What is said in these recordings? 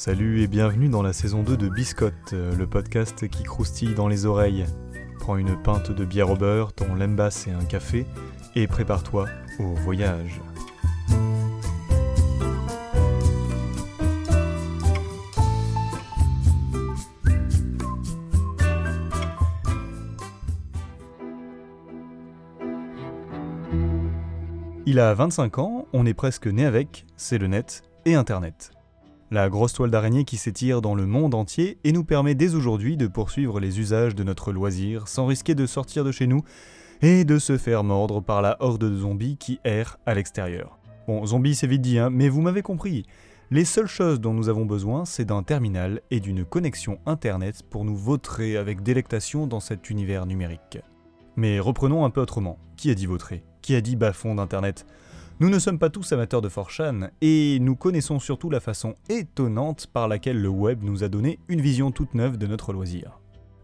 Salut et bienvenue dans la saison 2 de Biscotte, euh, le podcast qui croustille dans les oreilles. Prends une pinte de bière au beurre, ton lembas et un café, et prépare-toi au voyage. Il a 25 ans, on est presque né avec, c'est le net et Internet. La grosse toile d'araignée qui s'étire dans le monde entier et nous permet dès aujourd'hui de poursuivre les usages de notre loisir sans risquer de sortir de chez nous et de se faire mordre par la horde de zombies qui errent à l'extérieur. Bon, zombies c'est vite dit, hein, mais vous m'avez compris. Les seules choses dont nous avons besoin, c'est d'un terminal et d'une connexion internet pour nous vautrer avec délectation dans cet univers numérique. Mais reprenons un peu autrement. Qui a dit vautrer? Qui a dit bas-fond d'internet? Nous ne sommes pas tous amateurs de Forchan, et nous connaissons surtout la façon étonnante par laquelle le web nous a donné une vision toute neuve de notre loisir.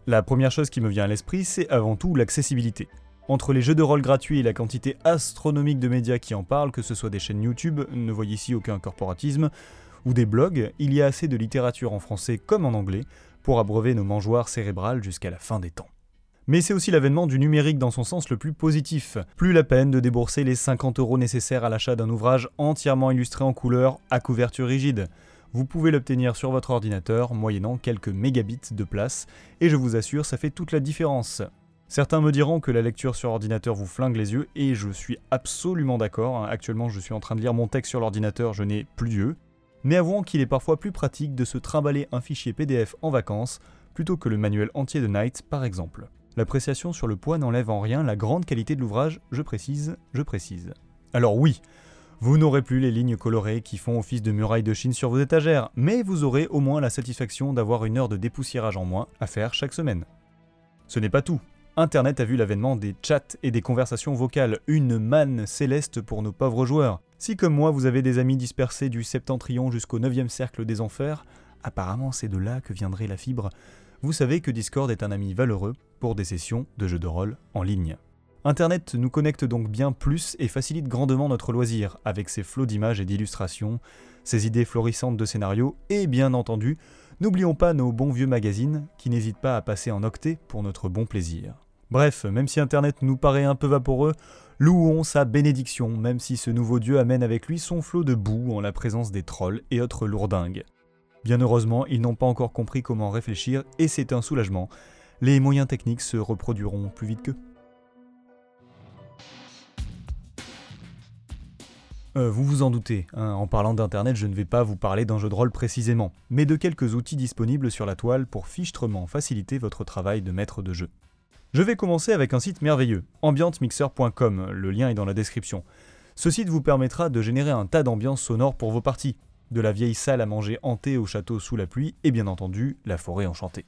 La première chose qui me vient à l'esprit, c'est avant tout l'accessibilité. Entre les jeux de rôle gratuits et la quantité astronomique de médias qui en parlent, que ce soit des chaînes YouTube, ne voyez ici aucun corporatisme, ou des blogs, il y a assez de littérature en français comme en anglais pour abreuver nos mangeoires cérébrales jusqu'à la fin des temps. Mais c'est aussi l'avènement du numérique dans son sens le plus positif. Plus la peine de débourser les 50 euros nécessaires à l'achat d'un ouvrage entièrement illustré en couleur à couverture rigide. Vous pouvez l'obtenir sur votre ordinateur moyennant quelques mégabits de place, et je vous assure, ça fait toute la différence. Certains me diront que la lecture sur ordinateur vous flingue les yeux, et je suis absolument d'accord. Actuellement, je suis en train de lire mon texte sur l'ordinateur, je n'ai plus d'yeux. Mais avouons qu'il est parfois plus pratique de se trimballer un fichier PDF en vacances plutôt que le manuel entier de Night, par exemple. L'appréciation sur le poids n'enlève en rien la grande qualité de l'ouvrage, je précise, je précise. Alors oui, vous n'aurez plus les lignes colorées qui font office de murailles de Chine sur vos étagères, mais vous aurez au moins la satisfaction d'avoir une heure de dépoussiérage en moins à faire chaque semaine. Ce n'est pas tout. Internet a vu l'avènement des chats et des conversations vocales, une manne céleste pour nos pauvres joueurs. Si comme moi vous avez des amis dispersés du septentrion jusqu'au 9 cercle des enfers, apparemment c'est de là que viendrait la fibre, vous savez que Discord est un ami valeureux pour des sessions de jeux de rôle en ligne. Internet nous connecte donc bien plus et facilite grandement notre loisir, avec ses flots d'images et d'illustrations, ses idées florissantes de scénarios, et bien entendu, n'oublions pas nos bons vieux magazines qui n'hésitent pas à passer en octet pour notre bon plaisir. Bref, même si Internet nous paraît un peu vaporeux, louons sa bénédiction, même si ce nouveau dieu amène avec lui son flot de boue en la présence des trolls et autres lourdingues. Bien heureusement, ils n'ont pas encore compris comment réfléchir et c'est un soulagement. Les moyens techniques se reproduiront plus vite qu'eux. Euh, vous vous en doutez, hein, en parlant d'Internet, je ne vais pas vous parler d'un jeu de rôle précisément, mais de quelques outils disponibles sur la toile pour fichtrement faciliter votre travail de maître de jeu. Je vais commencer avec un site merveilleux, ambiantemixer.com, le lien est dans la description. Ce site vous permettra de générer un tas d'ambiances sonores pour vos parties, de la vieille salle à manger hantée au château sous la pluie, et bien entendu la forêt enchantée.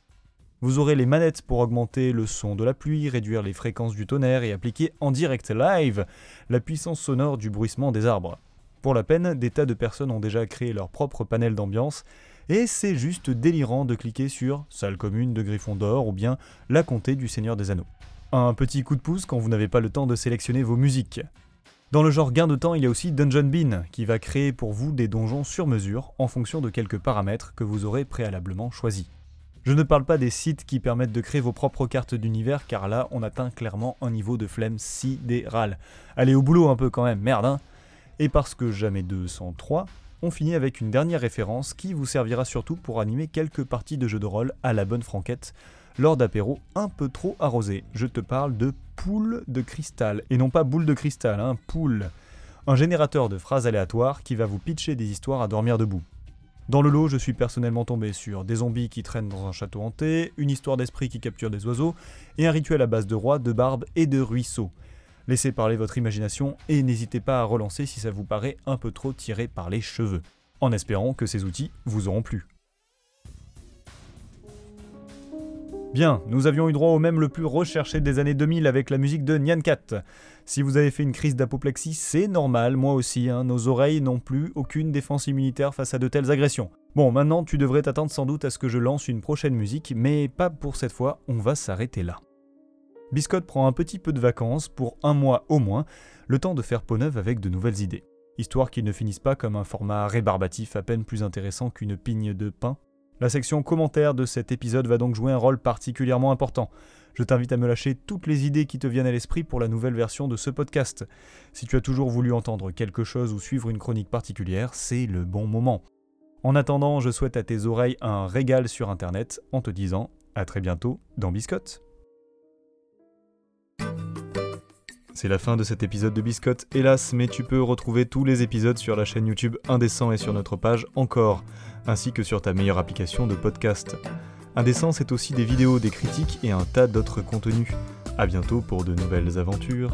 Vous aurez les manettes pour augmenter le son de la pluie, réduire les fréquences du tonnerre et appliquer en direct live la puissance sonore du bruissement des arbres. Pour la peine, des tas de personnes ont déjà créé leur propre panel d'ambiance, et c'est juste délirant de cliquer sur Salle commune de Gryffondor ou bien La comté du Seigneur des Anneaux. Un petit coup de pouce quand vous n'avez pas le temps de sélectionner vos musiques. Dans le genre gain de temps, il y a aussi Dungeon Bean, qui va créer pour vous des donjons sur mesure en fonction de quelques paramètres que vous aurez préalablement choisis. Je ne parle pas des sites qui permettent de créer vos propres cartes d'univers, car là, on atteint clairement un niveau de flemme sidéral. Allez au boulot un peu quand même, merde hein Et parce que jamais 203, on finit avec une dernière référence qui vous servira surtout pour animer quelques parties de jeux de rôle à la bonne franquette, lors d'apéros un peu trop arrosés. Je te parle de poule de cristal, et non pas boule de cristal, hein, poule. Un générateur de phrases aléatoires qui va vous pitcher des histoires à dormir debout. Dans le lot, je suis personnellement tombé sur des zombies qui traînent dans un château hanté, une histoire d'esprit qui capture des oiseaux, et un rituel à base de rois, de barbes et de ruisseaux. Laissez parler votre imagination et n'hésitez pas à relancer si ça vous paraît un peu trop tiré par les cheveux, en espérant que ces outils vous auront plu. Bien, nous avions eu droit au même le plus recherché des années 2000 avec la musique de Nyan Cat. Si vous avez fait une crise d'apoplexie, c'est normal, moi aussi, hein. nos oreilles n'ont plus aucune défense immunitaire face à de telles agressions. Bon, maintenant tu devrais t'attendre sans doute à ce que je lance une prochaine musique, mais pas pour cette fois, on va s'arrêter là. Biscotte prend un petit peu de vacances, pour un mois au moins, le temps de faire peau neuve avec de nouvelles idées. histoire qu'ils ne finissent pas comme un format rébarbatif à peine plus intéressant qu'une pigne de pain. La section commentaires de cet épisode va donc jouer un rôle particulièrement important. Je t'invite à me lâcher toutes les idées qui te viennent à l'esprit pour la nouvelle version de ce podcast. Si tu as toujours voulu entendre quelque chose ou suivre une chronique particulière, c'est le bon moment. En attendant, je souhaite à tes oreilles un régal sur Internet en te disant à très bientôt dans Biscotte. C'est la fin de cet épisode de Biscotte, hélas, mais tu peux retrouver tous les épisodes sur la chaîne YouTube Indécent et sur notre page Encore, ainsi que sur ta meilleure application de podcast. Indécent, c'est aussi des vidéos, des critiques et un tas d'autres contenus. A bientôt pour de nouvelles aventures.